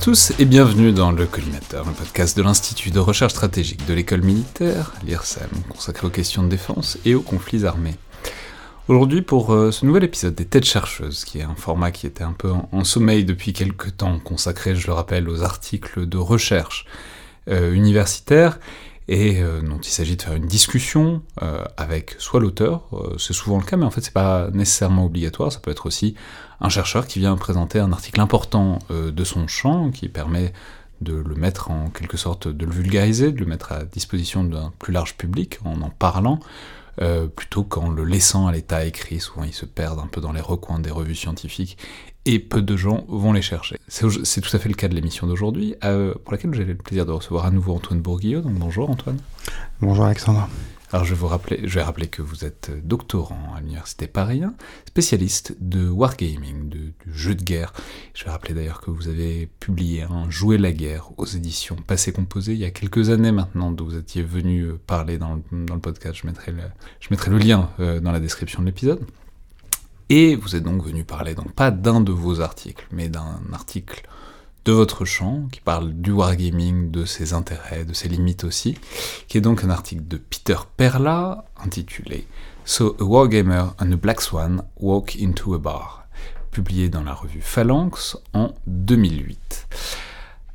tous et bienvenue dans le Collimateur, le podcast de l'Institut de recherche stratégique de l'école militaire, l'IRSEM, consacré aux questions de défense et aux conflits armés. Aujourd'hui, pour euh, ce nouvel épisode des Têtes chercheuses, qui est un format qui était un peu en, sommeil depuis quelques temps, consacré, je le rappelle, aux articles de recherche euh, universitaire, et euh, dont il s'agit de faire une discussion avec soit l'auteur, c'est souvent le cas, mais en fait c'est pas nécessairement obligatoire, ça peut être aussi un chercheur qui vient présenter un article important de son champ, qui permet de le mettre en quelque sorte, de le vulgariser, de le mettre à disposition d'un plus large public en en parlant, euh, plutôt qu'en le laissant à l'état écrit. Souvent, ils se perdent un peu dans les recoins des revues scientifiques, et peu de gens vont les chercher. C'est tout à fait le cas de l'émission d'aujourd'hui, euh, pour laquelle j'ai le plaisir de recevoir à nouveau Antoine Bourguillot. Bonjour Antoine. Bonjour Alexandre. Alors je, vous vais rappeler que vous êtes doctorant à l'université Paris spécialiste de wargaming, de, du jeu de guerre. Je vais rappeler d'ailleurs que vous avez publié un Jouer la guerre aux éditions Passé Composé il y a quelques années maintenant, dont vous étiez venu euh, parler dans le, dans le podcast. Je mettrai le, je mettrai le lien euh, dans la description de l'épisode. Et vous êtes donc venu parler, donc pas d'un de vos articles, mais d'un article de votre champ, qui parle du wargaming, de ses intérêts, de ses limites aussi, qui est donc un article de Peter Perla, intitulé So a wargamer and a black swan walk into a bar, publié dans la revue Phalanx en 2008.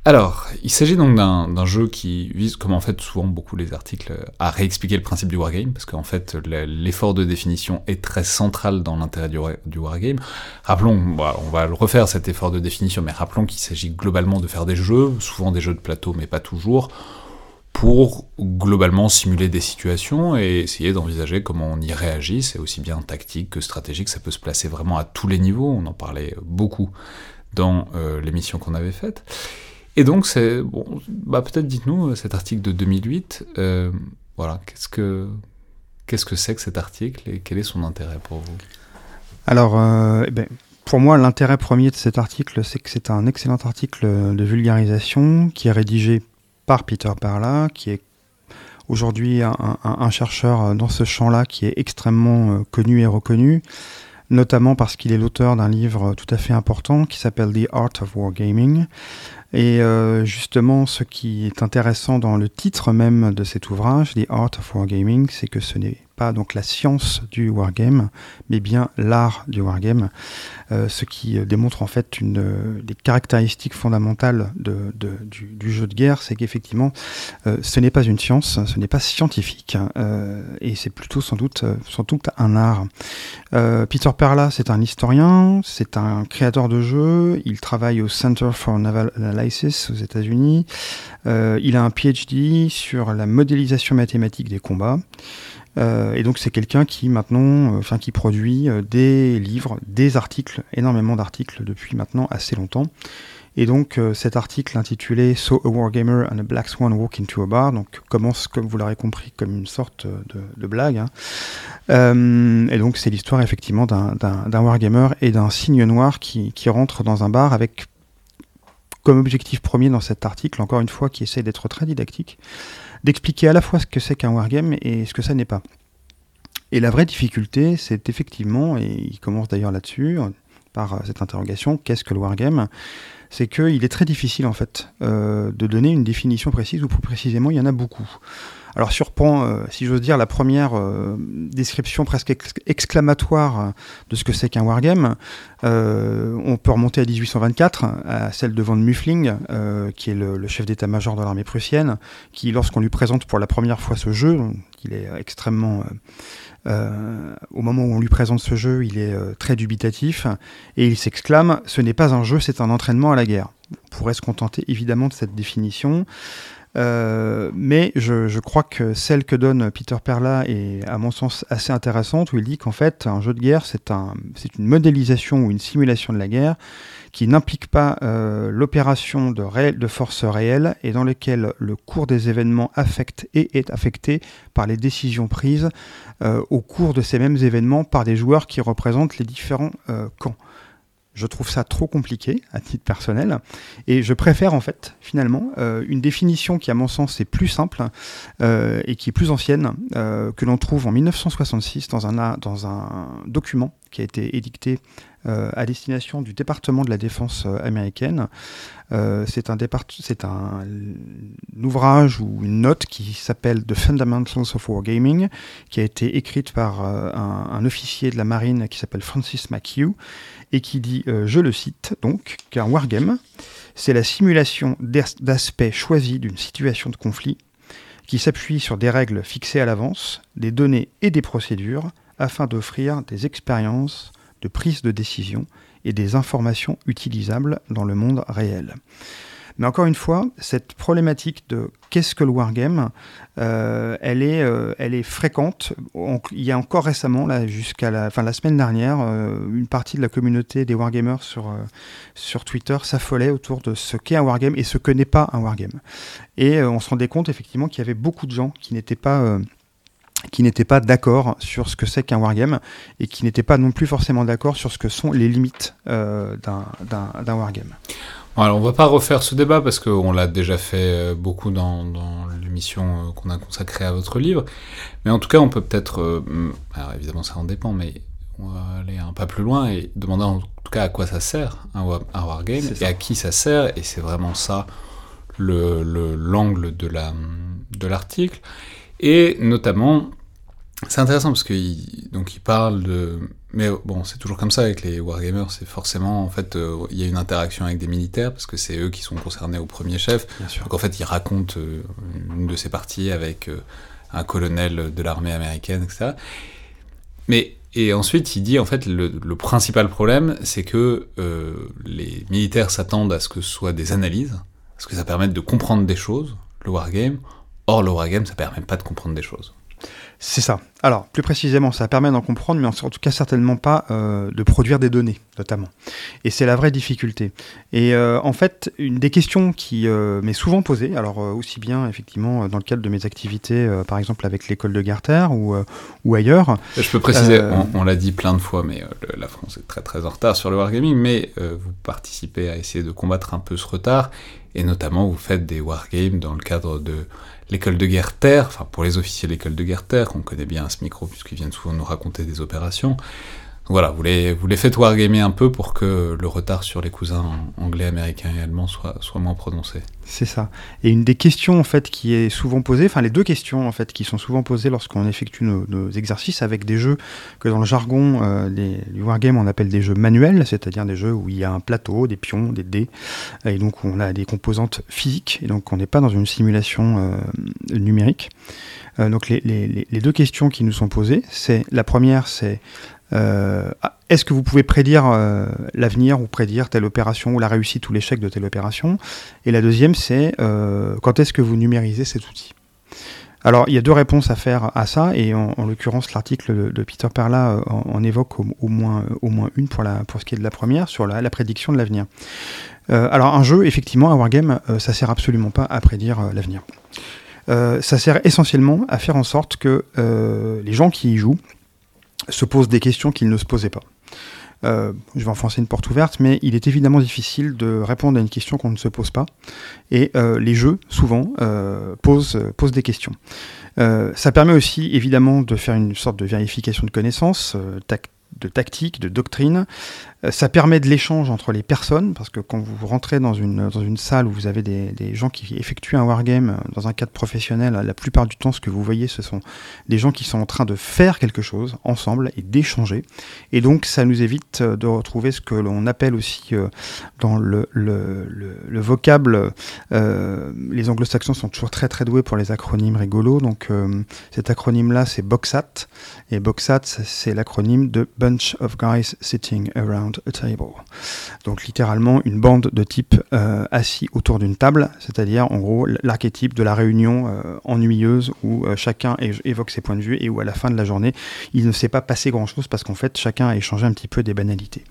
Alors, il s'agit donc d'un jeu qui vise, comme en fait souvent beaucoup les articles, à réexpliquer le principe du wargame, parce qu'en fait l'effort de définition est très central dans l'intérêt du, wargame. Rappelons, on va le refaire cet effort de définition, mais rappelons qu'il s'agit globalement de faire des jeux, souvent des jeux de plateau, mais pas toujours, pour globalement simuler des situations et essayer d'envisager comment on y réagit. C'est aussi bien tactique que stratégique, ça peut se placer vraiment à tous les niveaux, on en parlait beaucoup dans euh, l'émission qu'on avait faite. Et donc, bon, bah peut-être dites-nous euh, cet article de 2008. Euh, voilà, qu'est-ce que qu'est-ce que c'est que cet article et quel est son intérêt pour vous? Alors, euh, eh ben, pour moi, l'intérêt premier de cet article, c'est que c'est un excellent article de vulgarisation qui est rédigé par Peter Parla, qui est aujourd'hui un, chercheur dans ce champ-là qui est extrêmement connu et reconnu, notamment parce qu'il est l'auteur d'un livre tout à fait important qui s'appelle The Art of Wargaming, et euh, justement, ce qui est intéressant dans le titre même de cet ouvrage, The Art of Wargaming, c'est que ce n'est pas donc la science du wargame, mais bien l'art du wargame, euh, ce qui euh, démontre en fait une euh, des caractéristiques fondamentales du, jeu de guerre, c'est qu'effectivement ce n'est pas une science, ce n'est pas scientifique, hein, et c'est plutôt sans doute, sans doute un art. Peter Perla, c'est un historien, c'est un créateur de jeux, il travaille au Center for Naval Analysis aux États-Unis, il a un PhD sur la modélisation mathématique des combats. Euh, et donc c'est quelqu'un qui maintenant, euh, enfin qui produit euh, des livres, des articles, énormément d'articles depuis maintenant assez longtemps. Et donc cet article intitulé So a Wargamer and a Black Swan Walk into a Bar, donc commence, comme vous l'aurez compris, comme une sorte de, blague. Hein. et donc c'est l'histoire effectivement d'un Wargamer et d'un cygne noir qui, qui rentre dans un bar avec comme objectif premier dans cet article, encore une fois, qui essaie d'être très didactique, d'expliquer à la fois ce que c'est qu'un wargame et ce que ça n'est pas. Et la vraie difficulté, c'est effectivement, et il commence d'ailleurs là-dessus, par cette interrogation, qu'est-ce que le wargame? C'est qu'il est très difficile en fait euh, de donner une définition précise, ou plus précisément, il y en a beaucoup. Alors surprend, euh, si j'ose dire, la première euh, description presque exclamatoire euh, de ce que c'est qu'un wargame. on peut remonter à 1824, à celle de Von Muffling, qui est le, chef d'état-major de l'armée prussienne, qui, lorsqu'on lui présente pour la première fois ce jeu, il est extrêmement... au moment où on lui présente ce jeu, il est très dubitatif et il s'exclame Ce n'est pas un jeu, c'est un entraînement à la guerre. On pourrait se contenter évidemment de cette définition. Euh, mais je, crois que celle que donne Peter Perla est, à mon sens, assez intéressante, où il dit qu'en fait, un jeu de guerre, c'est un, une modélisation ou une simulation de la guerre qui n'implique pas euh, l'opération de, de forces réelles et dans lequel le cours des événements affecte et est affecté par les décisions prises euh, au cours de ces mêmes événements par des joueurs qui représentent les différents camps. Je trouve ça trop compliqué à titre personnel. Et je préfère en fait finalement euh, une définition qui à mon sens est plus simple euh, et qui est plus ancienne euh, que l'on trouve en 1966 dans un, dans un document qui a été édicté à destination du département de la défense américaine. c'est un, c'est un, ouvrage ou une note qui s'appelle The Fundamentals of Wargaming, qui a été écrite par un, un, officier de la marine qui s'appelle Francis McHugh, et qui dit, je le cite donc, qu'un wargame, c'est la simulation d'aspects choisis d'une situation de conflit qui s'appuie sur des règles fixées à l'avance, des données et des procédures afin d'offrir des expériences de prise de décision et des informations utilisables dans le monde réel. Mais encore une fois, cette problématique de qu'est-ce que le wargame, euh, elle, est, euh, elle est fréquente. il y a encore récemment, jusqu'à la, la semaine dernière, euh, une partie de la communauté des wargamers sur, sur Twitter s'affolait autour de ce qu'est un wargame et ce que n'est pas un wargame. Et on se rendait compte effectivement qu'il y avait beaucoup de gens qui n'étaient pas qui n'étaient pas d'accord sur ce que c'est qu'un wargame et qui n'étaient pas non plus forcément d'accord sur ce que sont les limites d'un wargame. Alors, on va pas refaire ce débat parce qu'on l'a déjà fait euh, beaucoup dans, l'émission euh, qu'on a consacrée à votre livre. Mais en tout cas, on peut peut-être, euh, alors évidemment ça en dépend, mais on va aller un pas plus loin et demander en tout cas à quoi ça sert un, wargame et à qui ça sert. Et c'est vraiment ça le l'angle de la de l'article. Et notamment, c'est intéressant parce qu'il donc il parle de mais bon, c'est toujours comme ça avec les wargamers, c'est forcément, en fait, euh, il y a une interaction avec des militaires, parce que c'est eux qui sont concernés au premier chef. Donc en fait, il raconte euh, une de ses parties avec euh, un colonel de l'armée américaine, etc. Mais, et ensuite, il dit, en fait, le, le principal problème, c'est que les militaires s'attendent à ce que ce soit des analyses, à ce que ça permette de comprendre des choses, le wargame. Or, le wargame, ça permet pas de comprendre des choses. C'est ça. Alors, plus précisément, ça permet d'en comprendre, mais en tout cas certainement pas euh, de produire des données, notamment. Et c'est la vraie difficulté. Et euh, en fait, une des questions qui euh, m'est souvent posée, alors aussi bien effectivement dans le cadre de mes activités, par exemple avec l'école de Garter ou, ou ailleurs. Je peux préciser, on, l'a dit plein de fois, mais la France est très très en retard sur le wargaming, mais vous participez à essayer de combattre un peu ce retard, et notamment vous faites des wargames dans le cadre de l'école de guerre terre, enfin pour les officiers de l'école de guerre terre, qu'on connaît bien ce micro puisqu'ils viennent souvent nous raconter des opérations. voilà, vous les, vous les faites wargamer un peu pour que le retard sur les cousins anglais, américains et allemands soit, soit moins prononcé. C'est ça. Et une des questions en fait qui est souvent posée, enfin les deux questions en fait qui sont souvent posées lorsqu'on effectue nos, exercices avec des jeux que dans le jargon euh, du wargame on appelle des jeux manuels, c'est-à-dire des jeux où il y a un plateau, des pions, des dés, et donc on a des composantes physiques, et donc on n'est pas dans une simulation euh, numérique. Euh, donc les, les, deux questions qui nous sont posées, c'est la première c'est euh, est-ce que vous pouvez prédire euh, l'avenir ou prédire telle opération ou la réussite ou l'échec de telle opération? Et la deuxième, c'est euh, quand est-ce que vous numérisez cet outil? Alors, il y a deux réponses à faire à ça, et en, l'occurrence, l'article de, Peter Perla en, évoque au, moins, une pour, ce qui est de la première, sur la, prédiction de l'avenir. alors, un jeu, effectivement, un wargame, ça sert absolument pas à prédire l'avenir. ça sert essentiellement à faire en sorte que les gens qui y jouent se posent des questions qu'ils ne se posaient pas. Euh, je vais enfoncer une porte ouverte, mais il est évidemment difficile de répondre à une question qu'on ne se pose pas. Et euh, les jeux, souvent, euh, posent, des questions. ça permet aussi, évidemment, de faire une sorte de vérification de connaissances, de tactique, de doctrine. Euh, ça permet de l'échange entre les personnes, parce que quand vous rentrez dans une, dans une salle où vous avez des, gens qui effectuent un wargame euh, dans un cadre professionnel, la plupart du temps, ce que vous voyez, ce sont des gens qui sont en train de faire quelque chose ensemble et d'échanger. Et donc, ça nous évite euh, de retrouver ce que l'on appelle aussi dans le, le, le, vocable, euh, les anglo-saxons sont toujours très très doués pour les acronymes rigolos. Donc, cet acronyme-là, c'est BOXAT. Et BOXAT, c'est l'acronyme de Bunch of Guys Sitting Around a table. Donc littéralement une bande de types euh, assis autour d'une table, c'est-à-dire en gros l'archétype de la réunion euh, ennuyeuse où euh, chacun évoque ses points de vue et où à la fin de la journée il ne s'est pas passé grand-chose parce qu'en fait chacun a échangé un petit peu des banalités.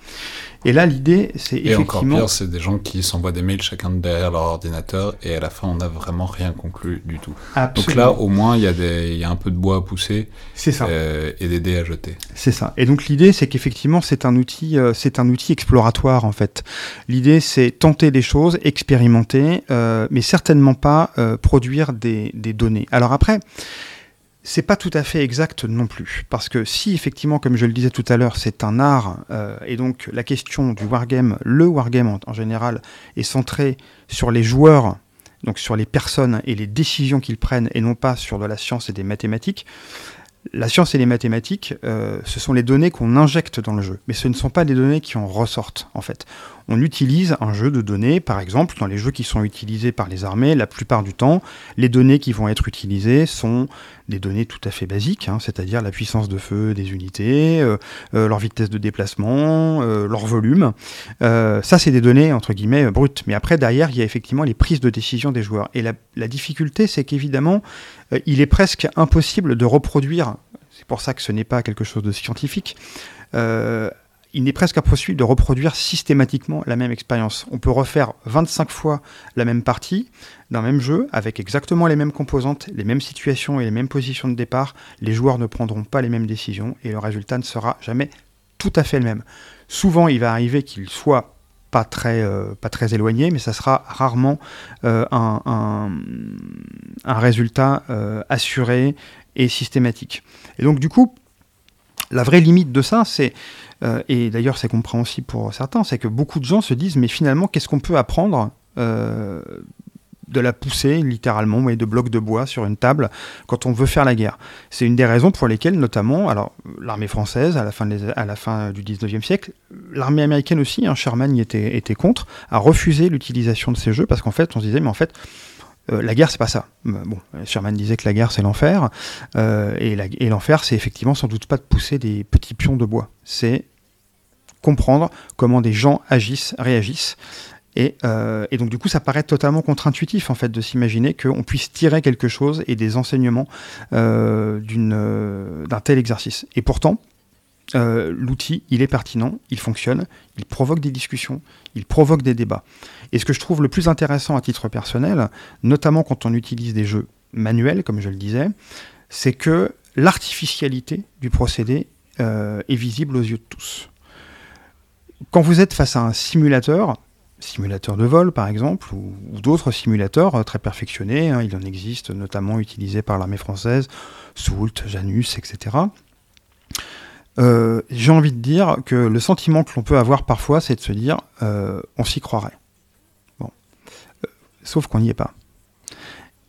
Et là l'idée c'est effectivement... Et encore pire, c'est des gens qui s'envoient des mails chacun derrière leur ordinateur et à la fin on n'a vraiment rien conclu du tout. Donc là au moins il y, a des, y a un peu de bois à pousser ça. et des dés à jeter. C'est ça. Et donc l'idée c'est qu'effectivement c'est un outil, c'est un outil exploratoire en fait. L'idée c'est tenter des choses, expérimenter, euh, mais certainement pas euh, produire des, données. Alors après, c'est pas tout à fait exact non plus. Parce que si effectivement, comme je le disais tout à l'heure, c'est un art, euh, et donc la question du wargame, le wargame en, général, est centré sur les joueurs, donc sur les personnes et les décisions qu'ils prennent, et non pas sur de la science et des mathématiques, la science et les mathématiques, euh, ce sont les données qu'on injecte dans le jeu, mais ce ne sont pas des données qui en ressortent en fait. On utilise un jeu de données, par exemple, dans les jeux qui sont utilisés par les armées, la plupart du temps, les données qui vont être utilisées sont des données tout à fait basiques, hein, c'est-à-dire la puissance de feu des unités, euh, euh, leur vitesse de déplacement, leur volume. ça, c'est des données entre guillemets brutes. Mais après, derrière, il y a effectivement les prises de décision des joueurs. Et la, difficulté, c'est qu'évidemment, il est presque impossible de reproduire c'est pour ça que ce n'est pas quelque chose de scientifique. Euh, il n'est presque impossible de reproduire systématiquement la même expérience. On peut refaire 25 fois la même partie d'un même jeu avec exactement les mêmes composantes, les mêmes situations et les mêmes positions de départ. Les joueurs ne prendront pas les mêmes décisions et le résultat ne sera jamais tout à fait le même. Souvent, il va arriver qu'il soit pas très, euh, pas très éloigné, mais ça sera rarement euh, un, résultat assuré et systématique. Et donc du coup, la vraie limite de ça, c'est, euh, et d'ailleurs c'est compréhensible pour certains, c'est que beaucoup de gens se disent, mais finalement, qu'est-ce qu'on peut apprendre euh, de la pousser littéralement de blocs de bois sur une table quand on veut faire la guerre? C'est une des raisons pour lesquelles notamment alors l'armée française à la fin, du 19e siècle, l'armée américaine aussi, hein, Sherman y était, contre, a refusé l'utilisation de ces jeux parce qu'en fait on se disait mais en fait euh, la guerre, c'est pas ça. Euh, bon, Sherman disait que la guerre, c'est l'enfer. Euh, et l'enfer, c'est effectivement sans doute pas de pousser des petits pions de bois. C'est comprendre comment des gens agissent, réagissent. Et, donc, du coup, ça paraît totalement contre-intuitif, en fait, de s'imaginer qu'on puisse tirer quelque chose et des enseignements d'un tel exercice. Et pourtant, l'outil, il est pertinent, il fonctionne, il provoque des discussions, il provoque des débats. Et ce que je trouve le plus intéressant à titre personnel, notamment quand on utilise des jeux manuels, comme je le disais, c'est que l'artificialité du procédé euh, est visible aux yeux de tous. Quand vous êtes face à un simulateur, simulateur de vol par exemple, ou, d'autres simulateurs euh, très perfectionnés, hein, il en existe notamment utilisés par l'armée française, Soult, Janus, etc. Euh, j'ai envie de dire que le sentiment que l'on peut avoir parfois, c'est de se dire on s'y croirait sauf qu'on n'y est pas.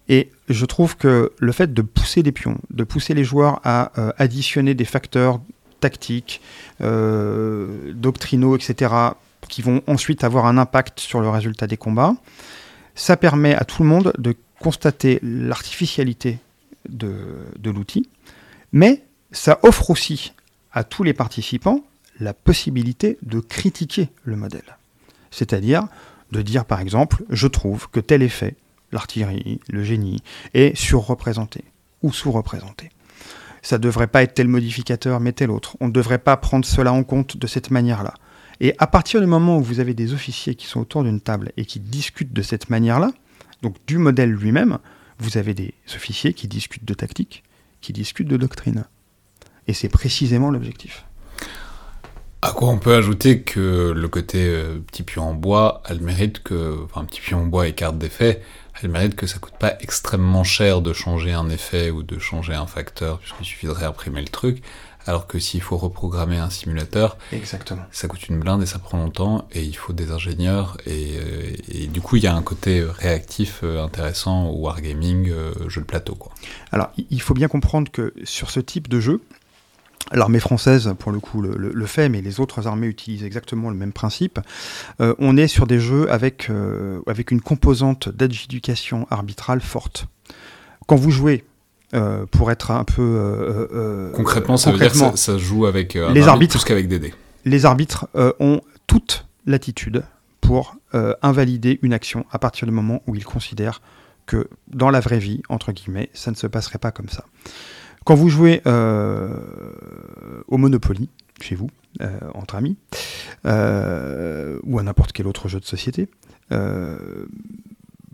Et je trouve que le fait de pousser des pions, de pousser les joueurs à euh, additionner des facteurs tactiques, euh, doctrinaux, etc., qui vont ensuite avoir un impact sur le résultat des combats, ça permet à tout le monde de constater l'artificialité de, de l'outil, mais ça offre aussi à tous les participants la possibilité de critiquer le modèle. C'est-à-dire de dire par exemple, je trouve que tel effet, l'artillerie, le génie, est surreprésenté ou sous-représenté. Ça ne devrait pas être tel modificateur, mais tel autre. On ne devrait pas prendre cela en compte de cette manière-là. Et à partir du moment où vous avez des officiers qui sont autour d'une table et qui discutent de cette manière-là, donc du modèle lui-même, vous avez des officiers qui discutent de tactique, qui discutent de doctrine. Et c'est précisément l'objectif. À quoi on peut ajouter que le côté euh, petit pion en bois, elle mérite que, enfin petit pion en bois et carte d'effet, elle mérite que ça coûte pas extrêmement cher de changer un effet ou de changer un facteur, puisqu'il suffit de réimprimer le truc. Alors que s'il faut reprogrammer un simulateur, Exactement. ça coûte une blinde et ça prend longtemps et il faut des ingénieurs et, euh, et du coup il y a un côté réactif euh, intéressant au wargaming, jeu de plateau quoi. Alors il faut bien comprendre que sur ce type de jeu, L'armée française, pour le coup, le, fait, mais les autres armées utilisent exactement le même principe. Euh, on est sur des jeux avec, euh, avec une composante d'adjudication arbitrale forte. Quand vous jouez, euh, pour être un peu... concrètement, ça veut dire que ça, joue avec les arbitres, plus qu'avec des dés. Les arbitres ont toute l'attitude pour invalider une action à partir du moment où ils considèrent que dans la vraie vie, entre guillemets, ça ne se passerait pas comme ça. Quand vous jouez euh, au Monopoly, chez vous, euh, entre amis, euh, ou à n'importe quel autre jeu de société,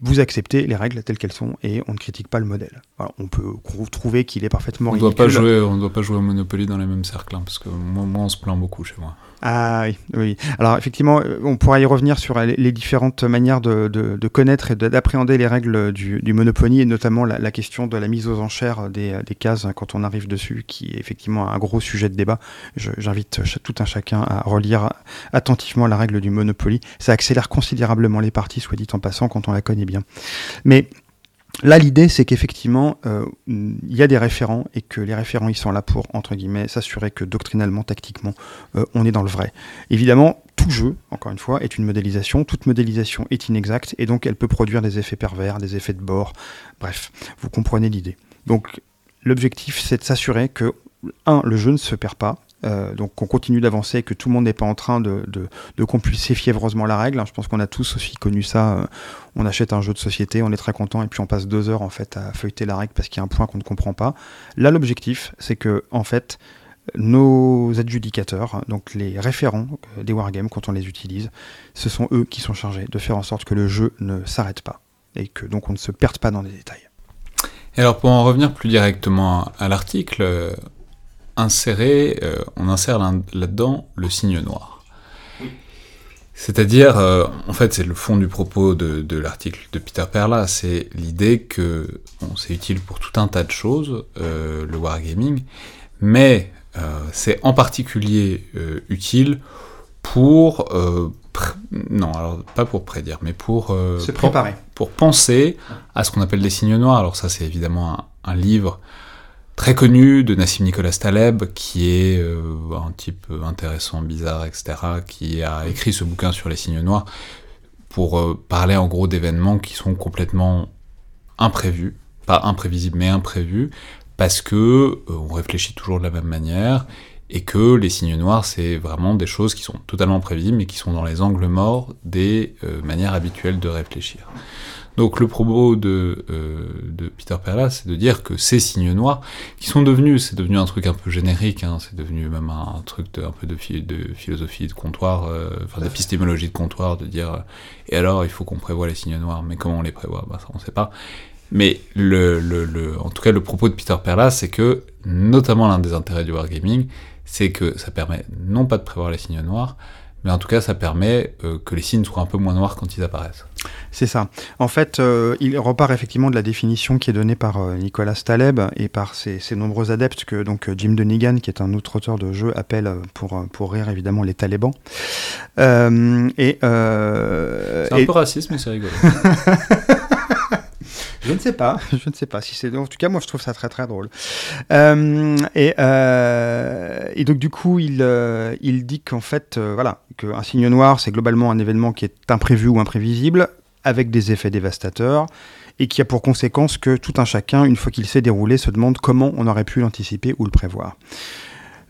vous acceptez les règles telles qu'elles sont et on ne critique pas le modèle. on peut trouver qu'il est parfaitement on doit pas jouer, On ne doit pas jouer au Monopoly dans les mêmes cercles, hein, parce que moi, moi, on se plaint beaucoup chez moi. Ah oui, oui. Alors effectivement, euh, on pourra y revenir sur les différentes manières de, connaître et d'appréhender les règles du, du, Monopoly, et notamment la, question de la mise aux enchères des, des, cases quand on arrive dessus, qui est effectivement un gros sujet de débat. J'invite tout un chacun à relire attentivement la règle du Monopoly. Ça accélère considérablement les parties, soit dit en passant, quand on la connaît bien. Mais Là, l'idée, c'est qu'effectivement, euh, il y a des référents et que les référents, ils sont là pour, entre guillemets, s'assurer que doctrinalement, tactiquement, euh, on est dans le vrai. Évidemment, tout jeu, encore une fois, est une modélisation. Toute modélisation est inexacte et donc elle peut produire des effets pervers, des effets de bord. Bref, vous comprenez l'idée. Donc, l'objectif, c'est de s'assurer que, un, le jeu ne se perd pas, euh, donc qu'on continue d'avancer, que tout le monde n'est pas en train de, de, compulser fiévreusement la règle. Je pense qu'on a tous aussi connu ça. Euh, on achète un jeu de société, on est très content, et puis on passe deux heures en fait à feuilleter la règle parce qu'il y a un point qu'on ne comprend pas. Là, l'objectif, c'est que en fait, nos adjudicateurs, donc les référents euh, des wargames quand on les utilise, ce sont eux qui sont chargés de faire en sorte que le jeu ne s'arrête pas et que donc on ne se perde pas dans les détails. Et alors pour en revenir plus directement à l'article, insérer, euh, on insère là-dedans le signe noir. C'est-à-dire, euh, en fait, c'est le fond du propos de, l'article de Peter Perla, c'est l'idée que c'est utile pour tout un tas de choses, euh, le wargaming, mais c'est en particulier utile pour non, alors pas pour prédire, mais pour se préparer, pour, penser à ce qu'on appelle des signes noirs. Alors ça, c'est évidemment un livre très connu de Nassim Nicolas Taleb, qui est euh, un type intéressant, bizarre, etc., qui a écrit ce bouquin sur les signes noirs pour euh, parler en gros d'événements qui sont complètement imprévus, pas imprévisibles mais imprévus, parce que euh, on réfléchit toujours de la même manière et que les signes noirs c'est vraiment des choses qui sont totalement prévisibles mais qui sont dans les angles morts des manières habituelles de réfléchir. Donc le propos de, euh, de Peter Perla, c'est de dire que ces signes noirs, qui sont devenus, c'est devenu un truc un peu générique, hein, c'est devenu même un, truc un peu de, philosophie de comptoir, euh, enfin d'épistémologie de comptoir, de dire, et alors il faut qu'on prévoit les signes noirs, mais comment on les prévoit? Bah, ça on sait pas. Mais en tout cas, le propos de Peter Perla, c'est que, notamment l'un des intérêts du wargaming, c'est que ça permet non pas de prévoir les signes noirs, mais en tout cas, ça permet euh, que les signes soient un peu moins noirs quand ils apparaissent. C'est ça. En fait, euh, il repart effectivement de la définition qui est donnée par euh, Nicolas Taleb et par ses, nombreux adeptes que donc Jim Dunigan, qui est un autre auteur de jeu, appelle pour, pour rire évidemment les talibans. et c'est un peu raciste, mais c'est rigolo. Je ne sais pas, je ne sais pas si c'est. En tout cas, moi, je trouve ça très très drôle. Euh, et, euh, et, donc, du coup, il, euh, il dit qu'en fait, voilà, qu'un signe noir, c'est globalement un événement qui est imprévu ou imprévisible, avec des effets dévastateurs, et qui a pour conséquence que tout un chacun, une fois qu'il s'est déroulé, se demande comment on aurait pu l'anticiper ou le prévoir.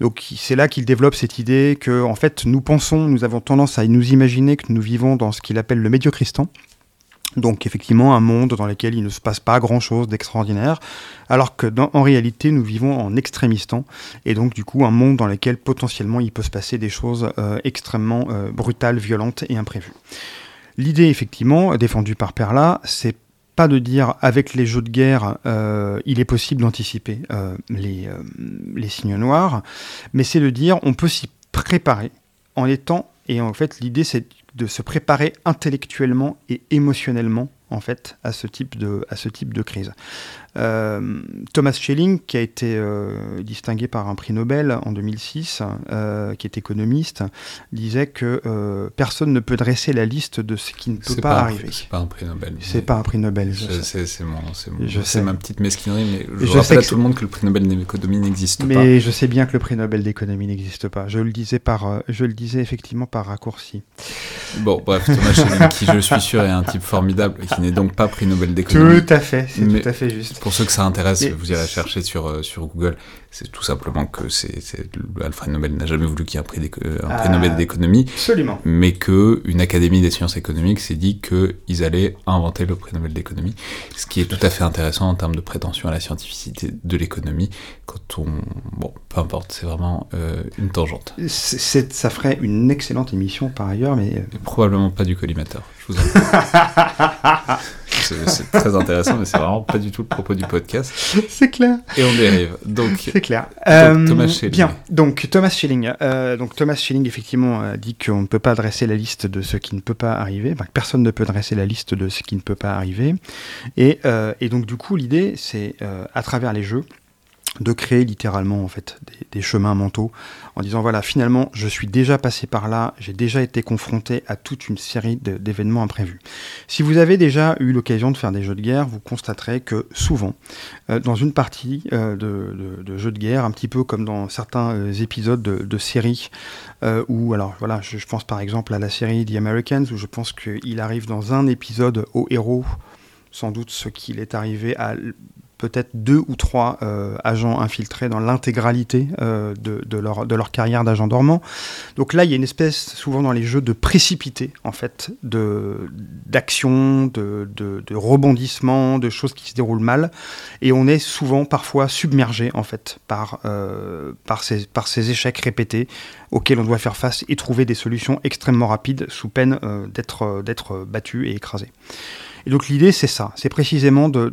Donc c'est là qu'il développe cette idée que, en fait, nous pensons, nous avons tendance à nous imaginer que nous vivons dans ce qu'il appelle le médiocristan, donc effectivement un monde dans lequel il ne se passe pas grand-chose d'extraordinaire, alors que en réalité nous vivons en extrémistan, et donc du coup un monde dans lequel potentiellement il peut se passer des choses euh, extrêmement euh, brutales, violentes et imprévues. L'idée effectivement défendue par Perla, c'est pas de dire avec les jeux de guerre euh, il est possible d'anticiper les, les signes noirs, mais c'est de dire on peut s'y préparer en étant, et en fait l'idée c'est de se préparer intellectuellement et émotionnellement en fait à ce type de, à ce type de crise. Euh, Thomas Schelling, qui a été euh, distingué par un prix Nobel en 2006, euh, qui est économiste, disait que personne ne peut dresser la liste de ce qui ne peut pas, arriver. C'est pas un prix Nobel. C'est pas un prix Nobel. C'est ma petite mesquinerie, mais je, je rappelle à tout le monde que le prix Nobel d'économie n'existe pas. Mais je sais bien que le prix Nobel d'économie n'existe pas. Je le disais par, je le disais effectivement par raccourci. Bon, bref, Thomas Schelling, qui je suis sûr est un type formidable et qui n'est donc pas prix Nobel d'économie. Tout à fait, c'est tout à fait juste. Pour ceux que ça intéresse, vous irez chercher sur, euh, sur Google. C'est tout simplement que c'est Alfred Nobel n'a jamais voulu qu'il y ait un prix, un prix Nobel ah, d'économie. Absolument. Mais qu'une académie des sciences économiques s'est dit qu'ils allaient inventer le prix Nobel d'économie. Ce qui est tout à fait intéressant en termes de prétention à la scientificité de l'économie. Quand on. Bon, peu importe, c'est vraiment euh, une tangente. ça ferait une excellente émission par ailleurs, mais. probablement pas du collimateur, je vous en c'est très intéressant, mais c'est vraiment pas du tout le propos du podcast. C'est clair. Et on dérive. Donc, c'est clair. Donc, Thomas Schilling. Bien. Donc Thomas Schilling. donc Thomas Schilling effectivement dit qu'on ne peut pas dresser la liste de ce qui ne peut pas arriver. personne ne peut dresser la liste de ce qui ne peut pas arriver. Et, et donc du coup, l'idée, c'est à travers les jeux de créer littéralement en fait des, chemins mentaux en disant voilà finalement je suis déjà passé par là j'ai déjà été confronté à toute une série d'événements imprévus. Si vous avez déjà eu l'occasion de faire des jeux de guerre vous constaterez que souvent euh, dans une partie euh, de, jeux de guerre un petit peu comme dans certains euh, épisodes de, séries où alors voilà je, pense par exemple à la série The Americans où je pense qu'il arrive dans un épisode au héros sans doute ce qu'il est arrivé à peut-être deux ou trois euh, agents infiltrés dans l'intégralité euh, de, leur, de leur carrière d'agent dormant. Donc là, il y a une espèce, souvent dans les jeux, de précipité, en fait, d'action, de, de, de, rebondissement, de choses qui se déroulent mal. Et on est souvent, parfois, submergé, en fait, par, euh, par, ces, par ces échecs répétés auxquels on doit faire face et trouver des solutions extrêmement rapides sous peine d'être battu et écrasé. Et donc l'idée, c'est ça, c'est précisément de,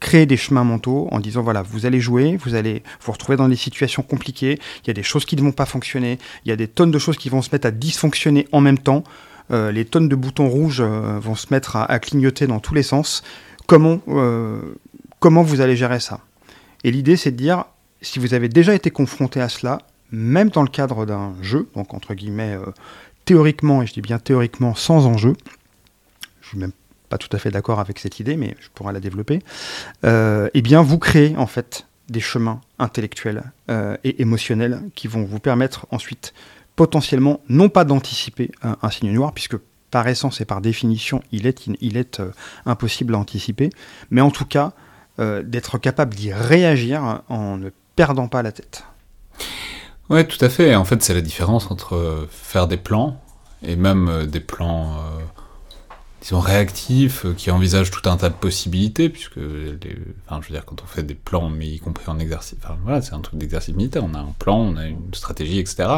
créer des chemins mentaux en disant, voilà, vous allez jouer, vous allez vous retrouver dans des situations compliquées, il y a des choses qui ne vont pas fonctionner, il y a des tonnes de choses qui vont se mettre à dysfonctionner en même temps, euh, les tonnes de boutons rouges euh, vont se mettre à, clignoter dans tous les sens. Comment, euh, comment vous allez gérer ça? Et l'idée, c'est de dire, si vous avez déjà été confronté à cela, même dans le cadre d'un jeu, donc entre guillemets, théoriquement, et je dis bien théoriquement, sans enjeu, je suis même pas tout à fait d'accord avec cette idée, mais je pourrais la développer, euh, eh bien, vous créez en fait des chemins intellectuels euh, et émotionnels qui vont vous permettre ensuite potentiellement non pas d'anticiper un, signe noir, puisque par essence et par définition, il est, il est euh, impossible à anticiper, mais en tout cas d'être capable d'y réagir en ne perdant pas la tête. Ouais, tout à fait. En fait, c'est la différence entre faire des plans et même des plans disons, réactifs, euh, qui envisagent tout un tas de possibilités, puisque, enfin, je veux dire, quand on fait des plans, mais y compris en exercice, enfin, voilà, c'est un truc d'exercice militaire, on a un plan, on a une stratégie, etc.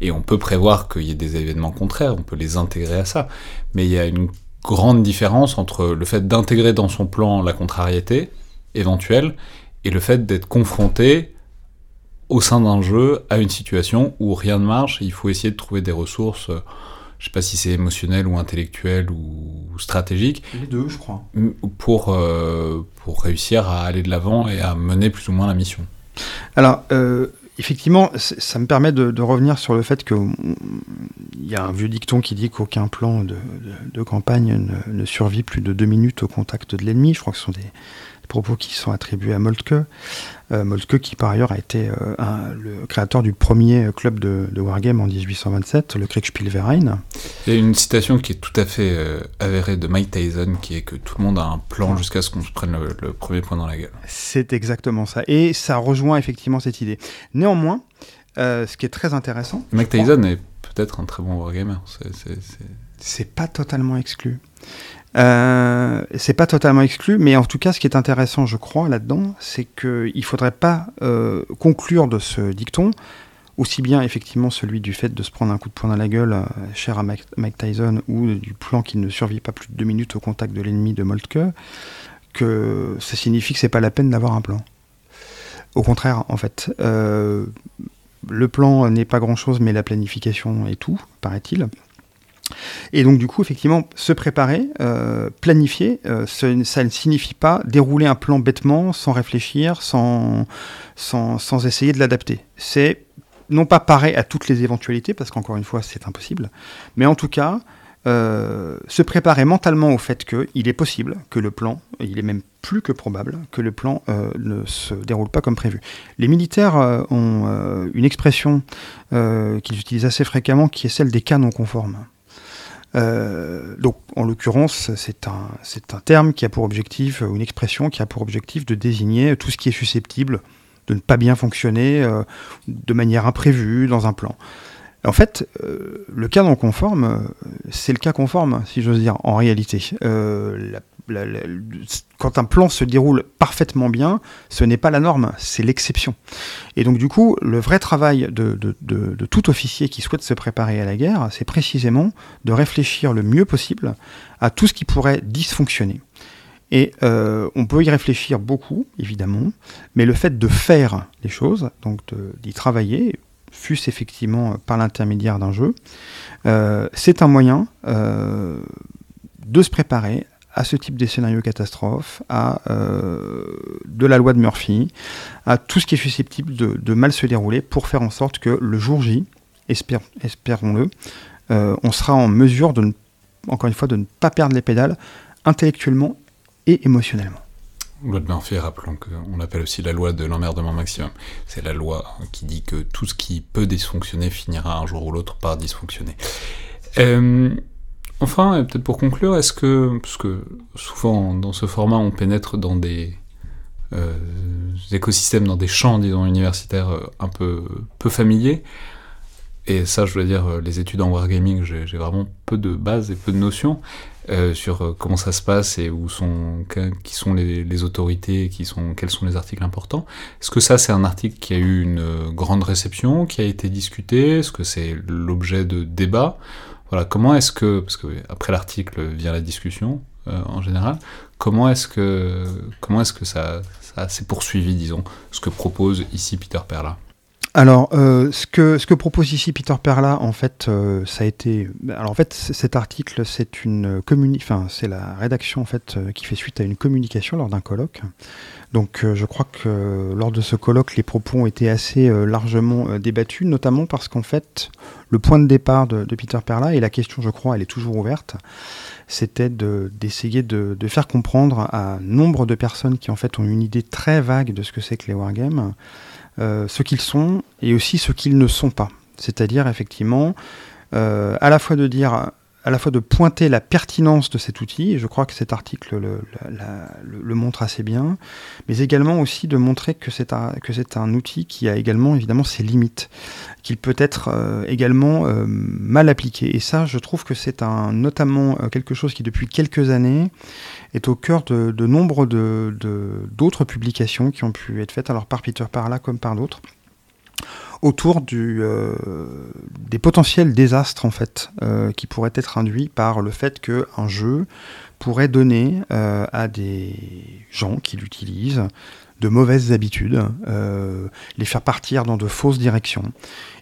Et on peut prévoir qu'il y ait des événements contraires, on peut les intégrer à ça. Mais il y a une grande différence entre le fait d'intégrer dans son plan la contrariété éventuelle et le fait d'être confronté au sein d'un jeu à une situation où rien ne marche, et il faut essayer de trouver des ressources euh, je sais pas si c'est émotionnel ou intellectuel ou stratégique. Les deux, je crois. Pour, euh, pour réussir à aller de l'avant et à mener plus ou moins la mission. Alors, euh, effectivement, ça me permet de, revenir sur le fait qu'il y a un vieux dicton qui dit qu'aucun plan de, de, campagne ne, ne, survit plus de deux minutes au contact de l'ennemi. Je crois que ce sont des, propos qui sont attribués à Moltke. Euh, Moltke qui par ailleurs a été euh, le créateur du premier club de, Wargame en 1827, le Kriegspielverein. Il y a une citation qui est tout à fait euh, avérée de Mike Tyson qui est que tout le monde a un plan jusqu'à ce qu'on se prenne le, premier point dans la gueule. C'est exactement ça. Et ça rejoint effectivement cette idée. Néanmoins, ce qui est très intéressant... Mike Tyson est peut-être un très bon wargamer. C'est pas totalement exclu. Euh, c'est pas totalement exclu, mais en tout cas, ce qui est intéressant, je crois, là-dedans, c'est qu'il ne faudrait pas euh, conclure de ce dicton, aussi bien effectivement celui du fait de se prendre un coup de poing dans la gueule, euh, cher à Mike, Tyson, ou du plan qui ne survit pas plus de deux minutes au contact de l'ennemi de Moltke, que ça signifie que c'est pas la peine d'avoir un plan. Au contraire, en fait, le plan n'est pas grand-chose, mais la planification est tout, paraît-il. Et donc du coup, effectivement, se préparer, euh, planifier, euh, ça ne signifie pas dérouler un plan bêtement, sans réfléchir, sans, sans, essayer de l'adapter. C'est non pas parer à toutes les éventualités, parce qu'encore une fois, c'est impossible, mais en tout cas, euh, se préparer mentalement au fait qu'il est possible que le plan, il est même plus que probable, que le plan ne se déroule pas comme prévu. Les militaires ont une expression qu'ils utilisent assez fréquemment qui est celle des cas non conformes. Euh, donc, en l'occurrence, c'est un, c'est un terme qui a pour objectif, ou une expression qui a pour objectif de désigner tout ce qui est susceptible de ne pas bien fonctionner euh, de manière imprévue dans un plan. En fait, euh, le cas non conforme, c'est le cas conforme, si j'ose dire, en réalité. Quand un plan se déroule parfaitement bien, ce n'est pas la norme, c'est l'exception. Et donc du coup, le vrai travail de, tout officier qui souhaite se préparer à la guerre, c'est précisément de réfléchir le mieux possible à tout ce qui pourrait dysfonctionner. Et euh, on peut y réfléchir beaucoup, évidemment, mais le fait de faire les choses, donc d'y travailler, fût-ce effectivement par l'intermédiaire d'un jeu, euh, c'est un moyen euh, de se préparer à ce type de scénario catastrophe, à de la loi de Murphy, à tout ce qui est susceptible de, mal se dérouler pour faire en sorte que le jour J, espérons-le, on sera en mesure de, encore une fois, de ne pas perdre les pédales intellectuellement et émotionnellement. Loi de Murphy, rappelons qu'on l'appelle aussi la loi de l'emmerdement maximum. C'est la loi qui dit que tout ce qui peut dysfonctionner finira un jour ou l'autre par dysfonctionner. Euh, enfin, peut-être pour conclure, est-ce que, parce que souvent dans ce format on pénètre dans des euh, écosystèmes, dans des champs, disons, universitaires euh, un peu peu familiers, et ça je dois dire, les études en wargaming, j'ai vraiment peu de bases et peu de notions. Euh, sur euh, comment ça se passe et où sont, qui sont les, autorités, qui sont, quels sont les articles importants. Est-ce que ça, c'est un article qui a eu une euh, grande réception, qui a été discuté? Est-ce que c'est l'objet de débats? Voilà, comment est-ce que, parce que après l'article vient la discussion en général, comment est-ce que, comment est-ce que ça, ça s'est poursuivi, disons, ce que propose ici Peter Perla? Alors, euh, ce, que, ce que propose ici Peter Perla, en fait, euh, ça a été. Alors, en fait, cet article, c'est une communi... enfin, c'est la rédaction en fait euh, qui fait suite à une communication lors d'un colloque. Donc, je crois que lors de ce colloque, les propos ont été assez largement débattus, notamment parce qu'en fait, le point de départ de, Peter Perla et la question, je crois, elle est toujours ouverte, c'était d'essayer de, de, faire comprendre à nombre de personnes qui en fait ont une idée très vague de ce que c'est que les wargames euh, ce qu'ils sont et aussi ce qu'ils ne sont pas. C'est-à-dire effectivement euh, à la fois de dire à la fois de pointer la pertinence de cet outil, et je crois que cet article le, montre assez bien, mais également aussi de montrer que c'est un, un, outil qui a également évidemment ses limites, qu'il peut être euh, également mal appliqué. Et ça, je trouve que c'est notamment quelque chose qui depuis quelques années est au cœur de, nombre d'autres publications qui ont pu être faites, alors par Peter Parla comme par d'autres, autour du, euh, des potentiels désastres en fait euh, qui pourraient être induits par le fait qu'un jeu pourrait donner euh, à des gens qui l'utilisent de mauvaises habitudes, euh, les faire partir dans de fausses directions.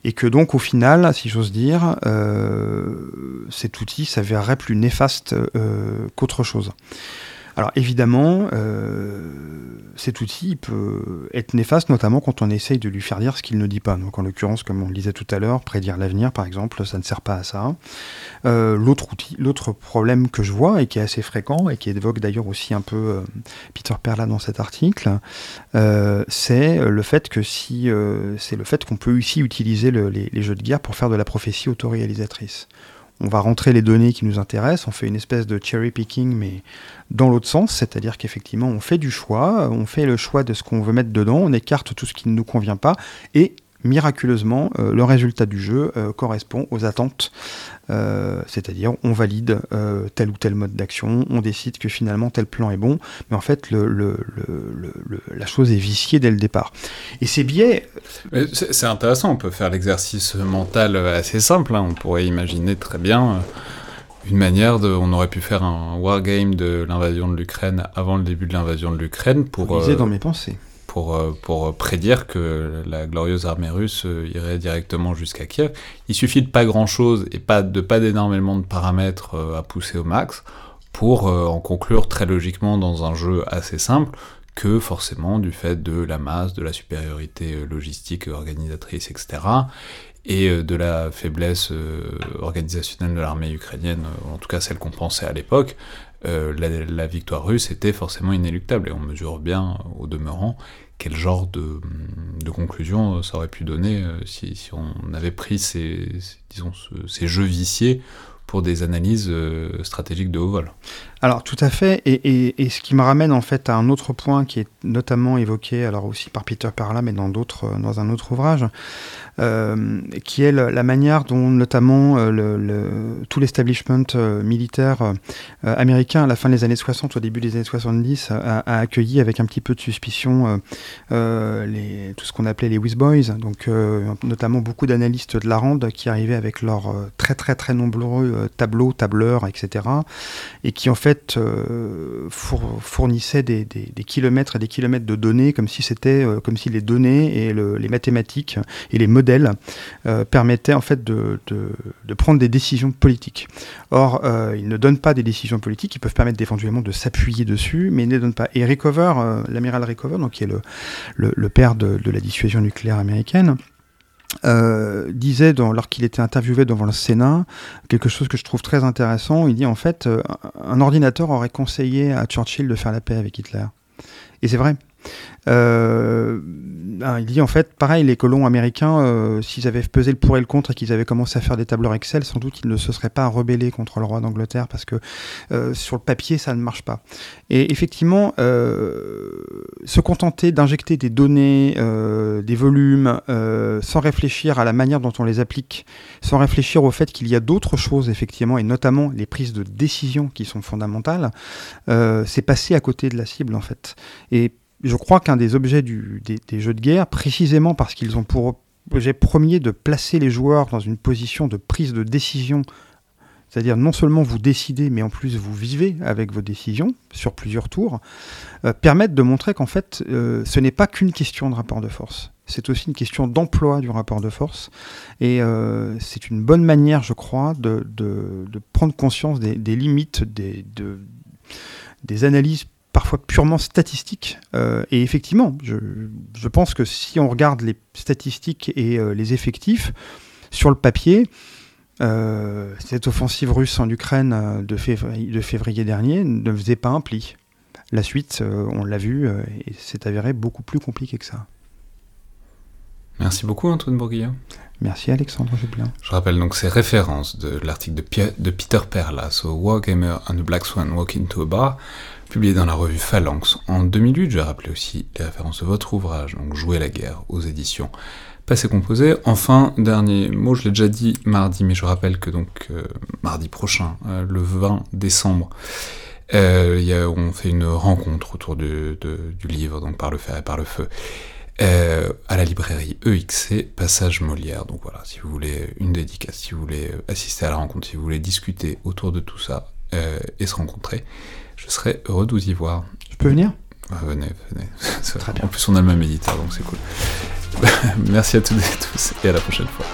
Et que donc au final, si j'ose dire, euh, cet outil s'avérerait plus néfaste euh, qu'autre chose. Alors évidemment, euh, cet outil peut être néfaste, notamment quand on essaye de lui faire dire ce qu'il ne dit pas. Donc en l'occurrence, comme on le disait tout à l'heure, prédire l'avenir, par exemple, ça ne sert pas à ça. Euh, l'autre problème que je vois et qui est assez fréquent et qui évoque d'ailleurs aussi un peu euh, Peter Perla dans cet article, c'est le fait que si c'est le fait qu'on peut aussi utiliser les jeux de guerre pour faire de la prophétie autoréalisatrice on va rentrer les données qui nous intéressent, on fait une espèce de cherry picking, mais dans l'autre sens, c'est-à-dire qu'effectivement, on fait du choix, on fait le choix de ce qu'on veut mettre dedans, on écarte tout ce qui ne nous convient pas, et miraculeusement, euh, le résultat du jeu euh, correspond aux attentes. Euh, c'est-à-dire, on valide tel ou tel mode d'action, on décide que finalement tel plan est bon, mais en fait, la chose est viciée dès le départ. Et ces biais. C'est intéressant, on peut faire l'exercice mental assez simple. Hein. On pourrait imaginer très bien une manière de. On aurait pu faire un wargame de l'invasion de l'Ukraine avant le début de l'invasion de l'Ukraine pour. dans mes pensées pour, euh, pour prédire que la glorieuse armée russe euh, irait directement jusqu'à Kiev. Il suffit de pas grand-chose et pas de pas d'énormément de paramètres euh, à pousser au max pour en conclure très logiquement dans un jeu assez simple que forcément du fait de la masse, de la supériorité logistique, organisatrice, etc., et de la faiblesse organisationnelle de l'armée ukrainienne, en tout cas celle qu'on pensait à l'époque, la, victoire russe était forcément inéluctable, et on mesure bien, au demeurant, quel genre de, conclusion ça aurait pu donner euh, si, on avait pris ces, ces jeux viciés pour des analyses euh, stratégiques de haut vol. Alors tout à fait, et, ce qui me ramène en fait à un autre point qui est notamment évoqué, alors aussi par Peter Perla, mais dans d'autres, dans un autre ouvrage, euh, qui est la manière dont notamment euh, tout l'establishment euh, militaire américain à la fin des années 60, au début des années 70, a, accueilli avec un petit peu de suspicion tout ce qu'on appelait les Whiz Boys, donc notamment beaucoup d'analystes de la rande qui arrivaient avec leurs très très très nombreux tableaux, tableurs, etc. et qui en fait fournissaient des, des, kilomètres et des kilomètres de données comme si c'était comme si les données et les mathématiques et les modèles euh, permettait en fait de, prendre des décisions politiques. Or, euh, ils ne donnent pas des décisions politiques, ils peuvent permettre éventuellement de s'appuyer dessus, mais ils ne les donnent pas. Et euh, l'amiral Rickover, donc qui est le, père de, la dissuasion nucléaire américaine, disait, lorsqu'il était interviewé devant le Sénat, quelque chose que je trouve très intéressant. Il dit en fait, un ordinateur aurait conseillé à Churchill de faire la paix avec Hitler. Et c'est vrai. Euh, il dit en fait, pareil, les colons américains, euh, s'ils avaient pesé le pour et le contre et qu'ils avaient commencé à faire des tableurs Excel, sans doute ils ne se seraient pas rebellés contre le roi d'Angleterre parce que euh, sur le papier ça ne marche pas. Et effectivement, se contenter d'injecter des données, des volumes, sans réfléchir à la manière dont on les applique, sans réfléchir au fait qu'il y a d'autres choses effectivement, et notamment les prises de décision qui sont fondamentales, c'est passer à côté de la cible en fait. Je crois qu'un des objets des, jeux de guerre, précisément parce qu'ils ont pour objet premier de placer les joueurs dans une position de prise de décision, c'est-à-dire non seulement vous décidez, mais en plus vous vivez avec vos décisions sur plusieurs tours, euh, permettent de montrer qu'en fait, euh, ce n'est pas qu'une question de rapport de force. C'est aussi une question d'emploi du rapport de force. Et euh, c'est une bonne manière, je crois, de, prendre conscience des, limites des, des analyses parfois purement statistique. Euh, et effectivement, je, pense que si on regarde les statistiques et euh, les effectifs, sur le papier, euh, cette offensive russe en Ukraine de février, de février, dernier ne faisait pas un pli. La suite, on l'a vu, et c'est avéré beaucoup plus compliqué que ça. Merci beaucoup Antoine Bourguignon. Merci Alexandre Jublin. Je rappelle donc ces références de l'article de, de, Peter Perlas au Wargamer and the Black Swan Walk into a Bar publié dans la revue Phalanx en 2008. Je vais rappeler aussi les références de votre ouvrage, donc Jouer la guerre aux éditions Passé Composé. Enfin, dernier mot, je l'ai déjà dit mardi, mais je rappelle que donc euh, mardi prochain, euh, le 20 décembre, euh, on fait une rencontre autour du livre, donc par le fer et par le feu. à la librairie EXC, Passage Molière. Donc voilà, si vous voulez une dédicace, si vous voulez assister à la rencontre, si vous voulez discuter autour de tout ça et se rencontrer, je serais heureux de vous y voir. Je peux venir? Ah, Venez, venez. En plus, on a le même éditeur, donc c'est cool. Merci à toutes et tous, et à la prochaine fois.